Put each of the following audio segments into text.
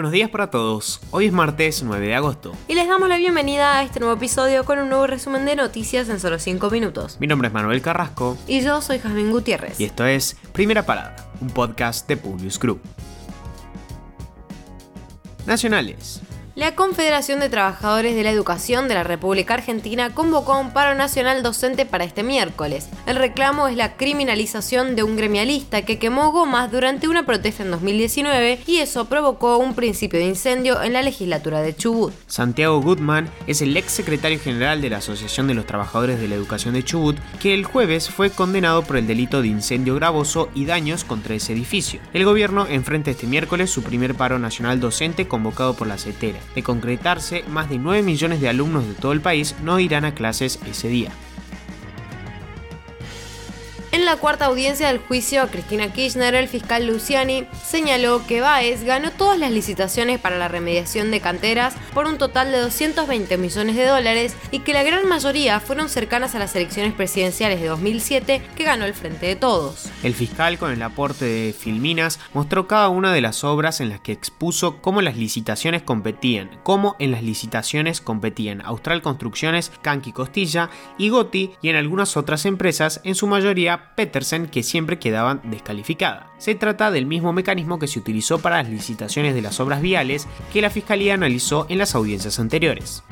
Buenos días para todos. Hoy es martes 9 de agosto. Y les damos la bienvenida a este nuevo episodio con un nuevo resumen de noticias en solo 5 minutos. Mi nombre es Manuel Carrasco. Y yo soy Jasmine Gutiérrez. Y esto es Primera Parada, un podcast de Publius Group. Nacionales. La Confederación de Trabajadores de la Educación de la República Argentina convocó un paro nacional docente para este miércoles. El reclamo es la criminalización de un gremialista que quemó gomas durante una protesta en 2019 y eso provocó un principio de incendio en la legislatura de Chubut. Santiago Goodman es el ex secretario general de la Asociación de los Trabajadores de la Educación de Chubut, que el jueves fue condenado por el delito de incendio gravoso y daños contra ese edificio. El gobierno enfrenta este miércoles su primer paro nacional docente convocado por la CETERA. De concretarse, más de 9 millones de alumnos de todo el país no irán a clases ese día. La cuarta audiencia del juicio a Cristina Kirchner, el fiscal Luciani señaló que Baez ganó todas las licitaciones para la remediación de canteras por un total de 220 millones de dólares y que la gran mayoría fueron cercanas a las elecciones presidenciales de 2007 que ganó el Frente de Todos. El fiscal, con el aporte de Filminas, mostró cada una de las obras en las que expuso cómo las licitaciones competían, cómo en las licitaciones competían Austral Construcciones, Canqui Costilla y Goti y en algunas otras empresas, en su mayoría Petersen que siempre quedaban descalificada. Se trata del mismo mecanismo que se utilizó para las licitaciones de las obras viales que la Fiscalía analizó en las audiencias anteriores.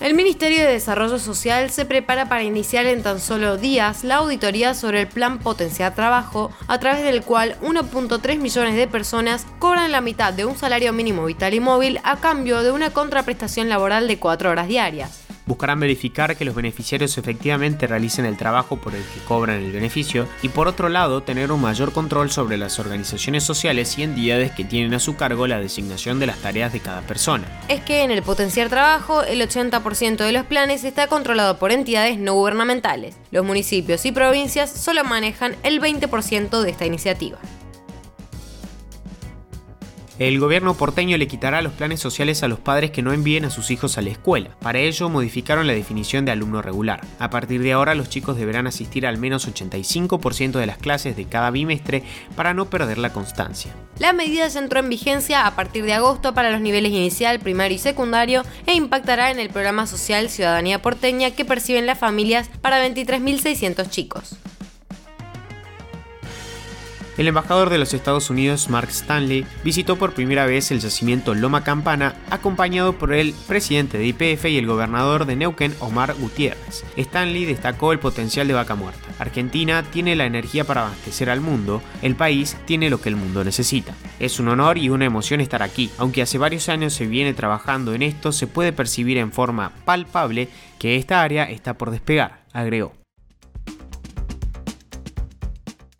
El Ministerio de Desarrollo Social se prepara para iniciar en tan solo días la auditoría sobre el Plan Potenciar Trabajo, a través del cual 1.3 millones de personas cobran la mitad de un salario mínimo vital y móvil a cambio de una contraprestación laboral de 4 horas diarias buscarán verificar que los beneficiarios efectivamente realicen el trabajo por el que cobran el beneficio y por otro lado tener un mayor control sobre las organizaciones sociales y entidades que tienen a su cargo la designación de las tareas de cada persona. Es que en el potenciar trabajo el 80% de los planes está controlado por entidades no gubernamentales. Los municipios y provincias solo manejan el 20% de esta iniciativa. El gobierno porteño le quitará los planes sociales a los padres que no envíen a sus hijos a la escuela. Para ello modificaron la definición de alumno regular. A partir de ahora los chicos deberán asistir al menos 85% de las clases de cada bimestre para no perder la constancia. La medida se entró en vigencia a partir de agosto para los niveles inicial, primario y secundario e impactará en el programa social Ciudadanía Porteña que perciben las familias para 23.600 chicos. El embajador de los Estados Unidos, Mark Stanley, visitó por primera vez el yacimiento Loma Campana, acompañado por el presidente de IPF y el gobernador de Neuquén, Omar Gutiérrez. Stanley destacó el potencial de Vaca Muerta. Argentina tiene la energía para abastecer al mundo, el país tiene lo que el mundo necesita. Es un honor y una emoción estar aquí. Aunque hace varios años se viene trabajando en esto, se puede percibir en forma palpable que esta área está por despegar, agregó.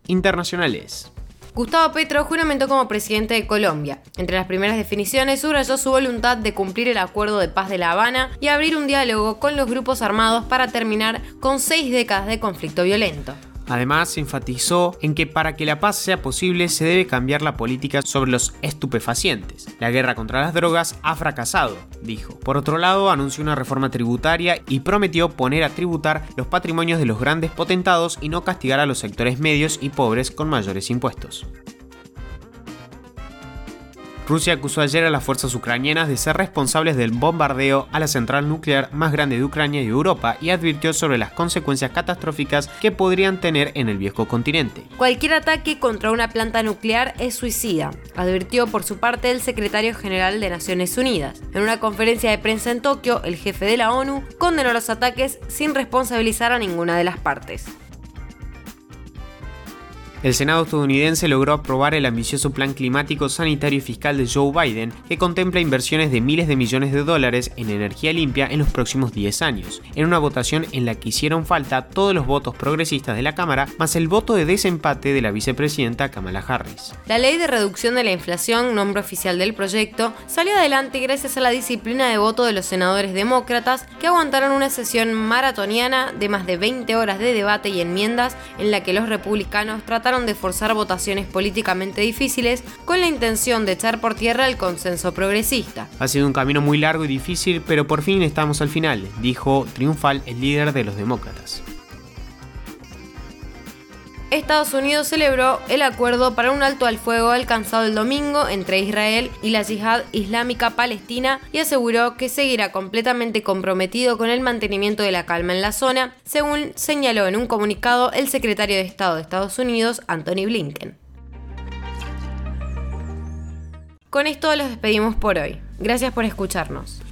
Internacionales. Gustavo Petro juramentó como presidente de Colombia. Entre las primeras definiciones, subrayó su voluntad de cumplir el acuerdo de paz de La Habana y abrir un diálogo con los grupos armados para terminar con seis décadas de conflicto violento. Además, enfatizó en que para que la paz sea posible se debe cambiar la política sobre los estupefacientes. La guerra contra las drogas ha fracasado, dijo. Por otro lado, anunció una reforma tributaria y prometió poner a tributar los patrimonios de los grandes potentados y no castigar a los sectores medios y pobres con mayores impuestos. Rusia acusó ayer a las fuerzas ucranianas de ser responsables del bombardeo a la central nuclear más grande de Ucrania y Europa y advirtió sobre las consecuencias catastróficas que podrían tener en el viejo continente. Cualquier ataque contra una planta nuclear es suicida, advirtió por su parte el secretario general de Naciones Unidas. En una conferencia de prensa en Tokio, el jefe de la ONU condenó los ataques sin responsabilizar a ninguna de las partes. El Senado estadounidense logró aprobar el ambicioso plan climático, sanitario y fiscal de Joe Biden, que contempla inversiones de miles de millones de dólares en energía limpia en los próximos 10 años, en una votación en la que hicieron falta todos los votos progresistas de la Cámara, más el voto de desempate de la vicepresidenta Kamala Harris. La ley de reducción de la inflación, nombre oficial del proyecto, salió adelante gracias a la disciplina de voto de los senadores demócratas que aguantaron una sesión maratoniana de más de 20 horas de debate y enmiendas en la que los republicanos trataron de forzar votaciones políticamente difíciles con la intención de echar por tierra el consenso progresista. Ha sido un camino muy largo y difícil, pero por fin estamos al final, dijo triunfal el líder de los demócratas. Estados Unidos celebró el acuerdo para un alto al fuego alcanzado el domingo entre Israel y la Yihad Islámica Palestina y aseguró que seguirá completamente comprometido con el mantenimiento de la calma en la zona, según señaló en un comunicado el secretario de Estado de Estados Unidos, Anthony Blinken. Con esto los despedimos por hoy. Gracias por escucharnos.